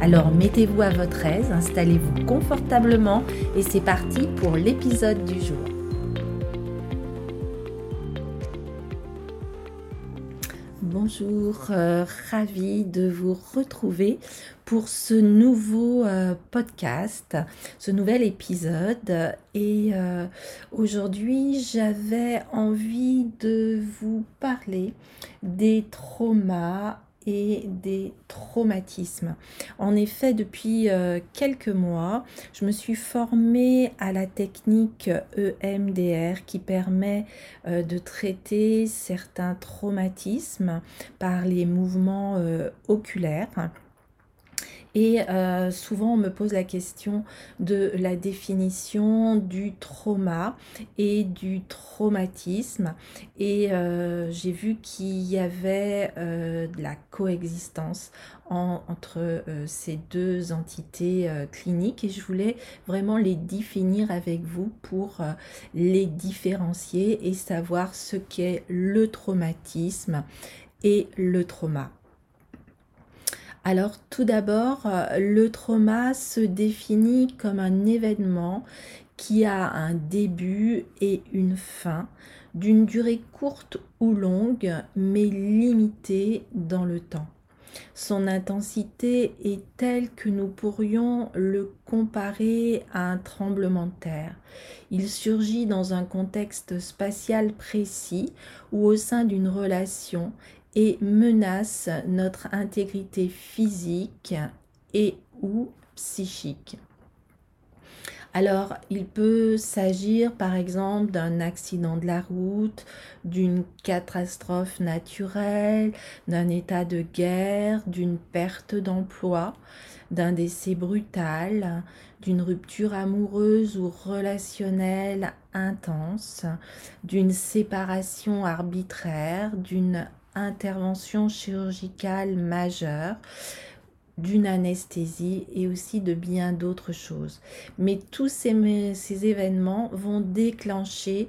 Alors mettez-vous à votre aise, installez-vous confortablement et c'est parti pour l'épisode du jour. Bonjour, euh, ravi de vous retrouver pour ce nouveau euh, podcast, ce nouvel épisode. Et euh, aujourd'hui, j'avais envie de vous parler des traumas des traumatismes. En effet, depuis euh, quelques mois, je me suis formée à la technique EMDR qui permet euh, de traiter certains traumatismes par les mouvements euh, oculaires. Et euh, souvent, on me pose la question de la définition du trauma et du traumatisme. Et euh, j'ai vu qu'il y avait euh, de la coexistence entre ces deux entités cliniques et je voulais vraiment les définir avec vous pour les différencier et savoir ce qu'est le traumatisme et le trauma. Alors tout d'abord, euh, le trauma se définit comme un événement qui a un début et une fin, d'une durée courte ou longue, mais limitée dans le temps. Son intensité est telle que nous pourrions le comparer à un tremblement de terre. Il surgit dans un contexte spatial précis ou au sein d'une relation et menace notre intégrité physique et ou psychique. Alors, il peut s'agir par exemple d'un accident de la route, d'une catastrophe naturelle, d'un état de guerre, d'une perte d'emploi, d'un décès brutal, d'une rupture amoureuse ou relationnelle intense, d'une séparation arbitraire, d'une intervention chirurgicale majeure, d'une anesthésie et aussi de bien d'autres choses. Mais tous ces, événements vont déclencher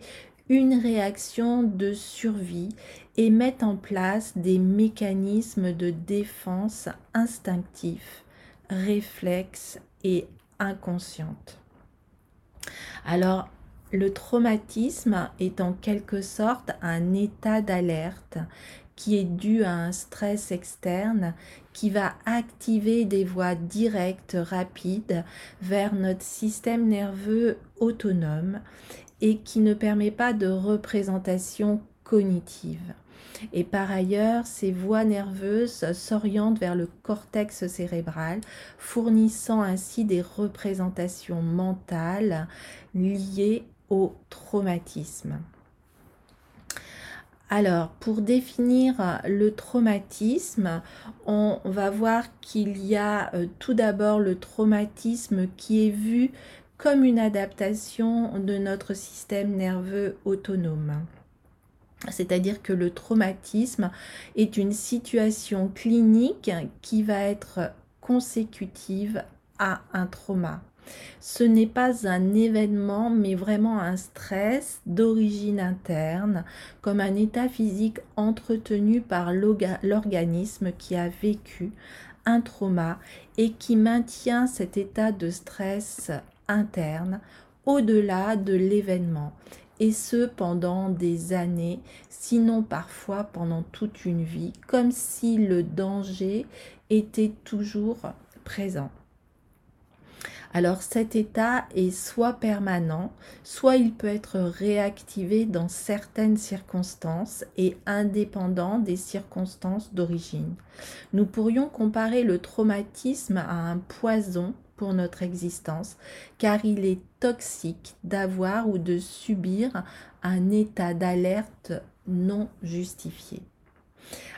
une réaction de survie et mettre en place des mécanismes de défense instinctifs, réflexes et inconscientes. Alors, le traumatisme est en quelque sorte un état d'alerte qui est dû à un stress externe qui va activer des voies directes, rapides vers notre système nerveux autonome et qui ne permet pas de représentation cognitive. Et par ailleurs, ces voies nerveuses s'orientent vers le cortex cérébral, fournissant ainsi des représentations mentales liées au traumatisme. Alors, pour définir le traumatisme, on va voir qu'il y a euh, tout d'abord le traumatisme qui est vu comme une adaptation de notre système nerveux autonome. C'est-à-dire que le traumatisme est une situation clinique qui va être consécutive à un trauma. Ce n'est pas un événement, mais vraiment un stress d'origine interne, comme un état physique entretenu par l'organisme qui a vécu un trauma et qui maintient cet état de stress interne au-delà de l'événement, et ce pendant des années, sinon parfois pendant toute une vie, comme si le danger était toujours présent. Alors cet état est soit permanent, soit il peut être réactivé dans certaines circonstances et indépendant des circonstances d'origine. Nous pourrions comparer le traumatisme à un poison pour notre existence, car il est toxique d'avoir ou de subir un état d'alerte non justifié.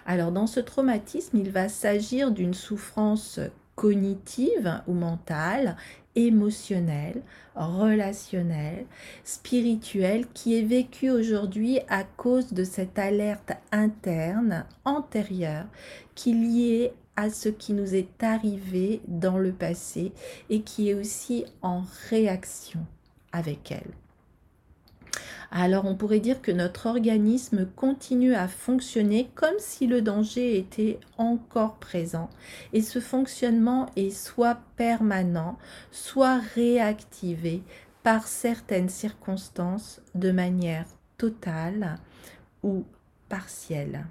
Alors dans ce traumatisme, il va s'agir d'une souffrance cognitive ou mentale émotionnel, relationnel, spirituel qui est vécu aujourd'hui à cause de cette alerte interne antérieure qui est liée à ce qui nous est arrivé dans le passé et qui est aussi en réaction avec elle. Alors on pourrait dire que notre organisme continue à fonctionner comme si le danger était encore présent. Et ce fonctionnement est soit permanent, soit réactivé par certaines circonstances de manière totale ou partielle.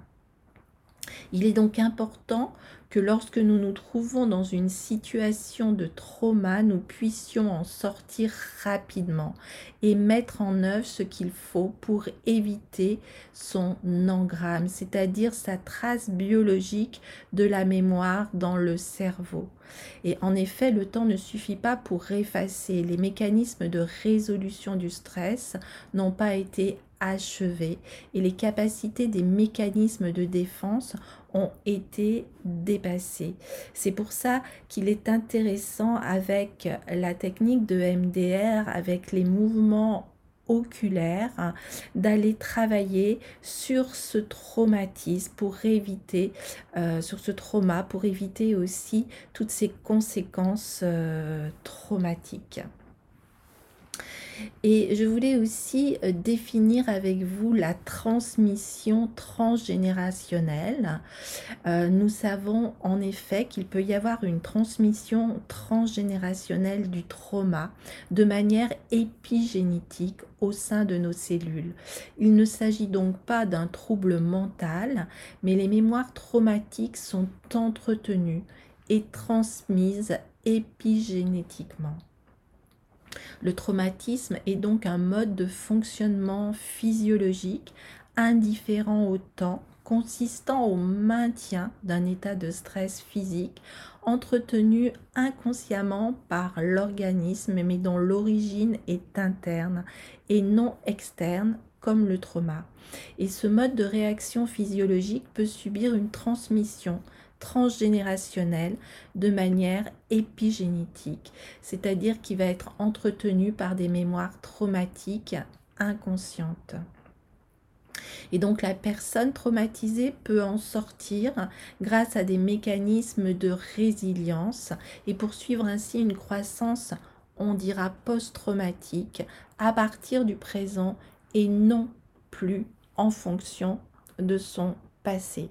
Il est donc important que lorsque nous nous trouvons dans une situation de trauma, nous puissions en sortir rapidement et mettre en œuvre ce qu'il faut pour éviter son engramme, c'est-à-dire sa trace biologique de la mémoire dans le cerveau. Et en effet, le temps ne suffit pas pour effacer. Les mécanismes de résolution du stress n'ont pas été achevés et les capacités des mécanismes de défense ont été dépassés. C'est pour ça qu'il est intéressant avec la technique de MDR, avec les mouvements oculaires, d'aller travailler sur ce traumatisme pour éviter, euh, sur ce trauma, pour éviter aussi toutes ces conséquences euh, traumatiques. Et je voulais aussi euh, définir avec vous la transmission transgénérationnelle. Euh, nous savons en effet qu'il peut y avoir une transmission transgénérationnelle du trauma de manière épigénétique au sein de nos cellules. Il ne s'agit donc pas d'un trouble mental, mais les mémoires traumatiques sont entretenues et transmises épigénétiquement. Le traumatisme est donc un mode de fonctionnement physiologique indifférent au temps, consistant au maintien d'un état de stress physique entretenu inconsciemment par l'organisme mais dont l'origine est interne et non externe comme le trauma. Et ce mode de réaction physiologique peut subir une transmission transgénérationnel de manière épigénétique, c'est-à-dire qui va être entretenu par des mémoires traumatiques inconscientes. Et donc la personne traumatisée peut en sortir grâce à des mécanismes de résilience et poursuivre ainsi une croissance, on dira, post-traumatique à partir du présent et non plus en fonction de son passé.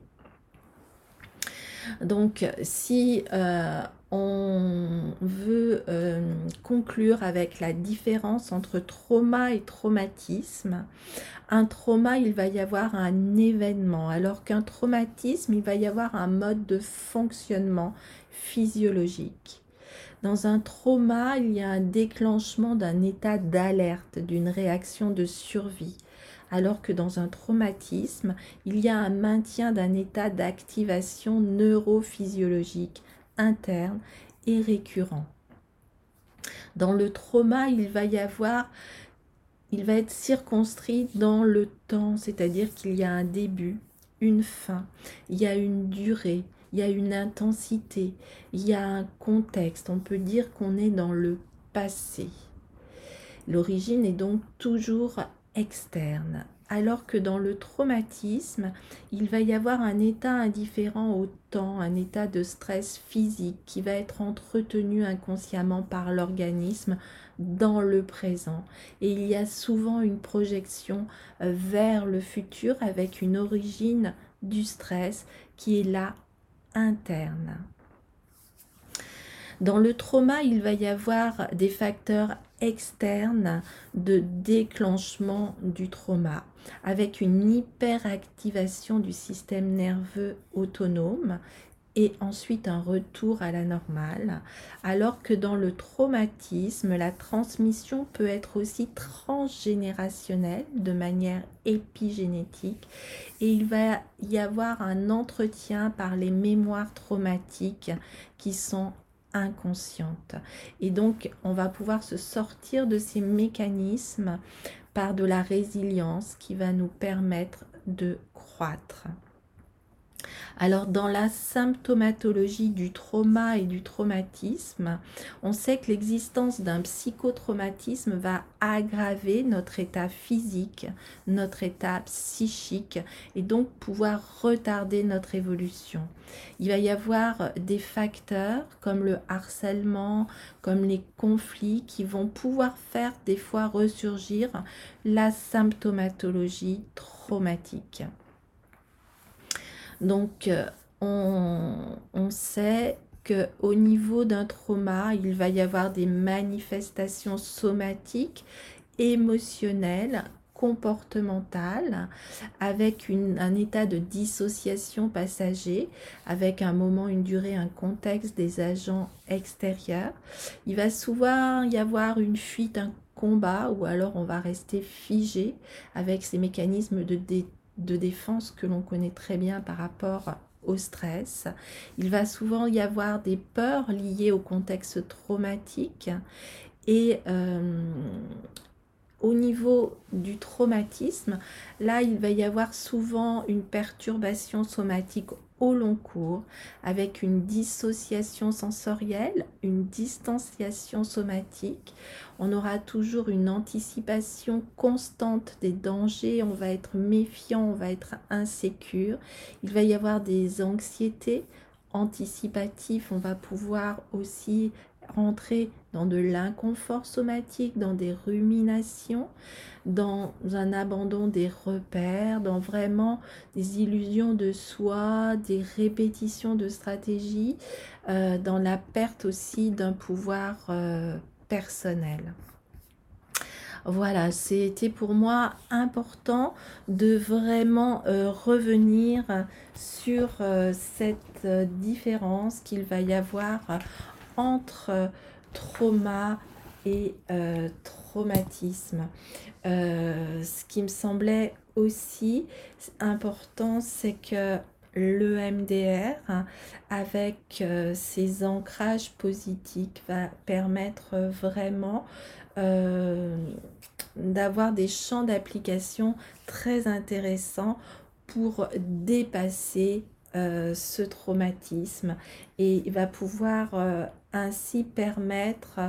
Donc, si euh, on veut euh, conclure avec la différence entre trauma et traumatisme, un trauma, il va y avoir un événement, alors qu'un traumatisme, il va y avoir un mode de fonctionnement physiologique. Dans un trauma, il y a un déclenchement d'un état d'alerte, d'une réaction de survie alors que dans un traumatisme, il y a un maintien d'un état d'activation neurophysiologique interne et récurrent. Dans le trauma, il va y avoir, il va être circonscrit dans le temps, c'est-à-dire qu'il y a un début, une fin, il y a une durée, il y a une intensité, il y a un contexte. On peut dire qu'on est dans le passé. L'origine est donc toujours externe. Alors que dans le traumatisme, il va y avoir un état indifférent au temps, un état de stress physique qui va être entretenu inconsciemment par l'organisme dans le présent. Et il y a souvent une projection euh, vers le futur avec une origine du stress qui est là interne. Dans le trauma, il va y avoir des facteurs externes de déclenchement du trauma avec une hyperactivation du système nerveux autonome et ensuite un retour à la normale, alors que dans le traumatisme, la transmission peut être aussi transgénérationnelle de manière épigénétique et il va y avoir un entretien par les mémoires traumatiques qui sont inconsciente. Et donc, on va pouvoir se sortir de ces mécanismes par de la résilience qui va nous permettre de croître. Alors dans la symptomatologie du trauma et du traumatisme, on sait que l'existence d'un psychotraumatisme va aggraver notre état physique, notre état psychique et donc pouvoir retarder notre évolution. Il va y avoir des facteurs comme le harcèlement, comme les conflits qui vont pouvoir faire des fois ressurgir la symptomatologie traumatique. Donc, euh, on, sait qu'au niveau d'un trauma, il va y avoir des manifestations somatiques, émotionnelles, comportementales, avec un état de dissociation passager, avec un moment, une durée, un contexte des agents extérieurs. Il va souvent y avoir une fuite, un combat, ou alors on va rester figé avec ces mécanismes de détente de défense que l'on connaît très bien par rapport au stress. Il va souvent y avoir des peurs liées au contexte traumatique et euh, au niveau du traumatisme, là, il va y avoir souvent une perturbation somatique au long cours avec une dissociation sensorielle, une distanciation somatique. On aura toujours une anticipation constante des dangers, on va être méfiant, on va être insécure. Il va y avoir des anxiétés anticipatives, on va pouvoir aussi rentrer dans de l'inconfort somatique, dans des ruminations, dans un abandon des repères, dans vraiment des illusions de soi, des répétitions de stratégies, euh, dans la perte aussi d'un pouvoir euh, personnel. Voilà, c'était pour moi important de vraiment euh, revenir sur cette différence qu'il va y avoir entre trauma et euh, traumatisme. Euh, ce qui me semblait aussi important, c'est que le MDR, avec euh, ses ancrages positifs, va permettre vraiment d'avoir des champs d'application très intéressants pour dépasser ce traumatisme et il va pouvoir ainsi permettre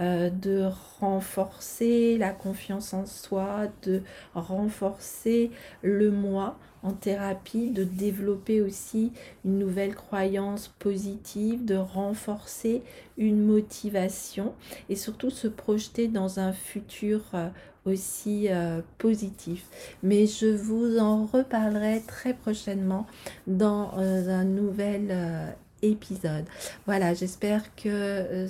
euh, de renforcer la confiance en soi, de renforcer le moi en thérapie, de développer aussi une nouvelle croyance positive, de renforcer une motivation et surtout se projeter dans un futur euh, aussi euh, positif. Mais je vous en reparlerai très prochainement dans un nouvel épisode. Voilà, j'espère que euh,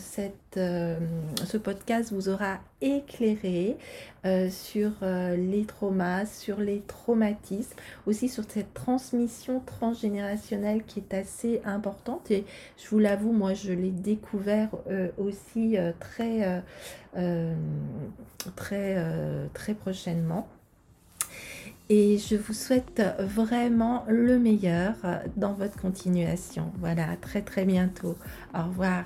euh, ce podcast vous aura éclairé euh, sur les traumas, sur les traumatismes, aussi sur cette transmission transgénérationnelle qui est assez importante. Et je vous l'avoue, moi, je l'ai découvert aussi très prochainement. Et je vous souhaite vraiment le meilleur dans votre continuation. Voilà, à très très bientôt. Au revoir.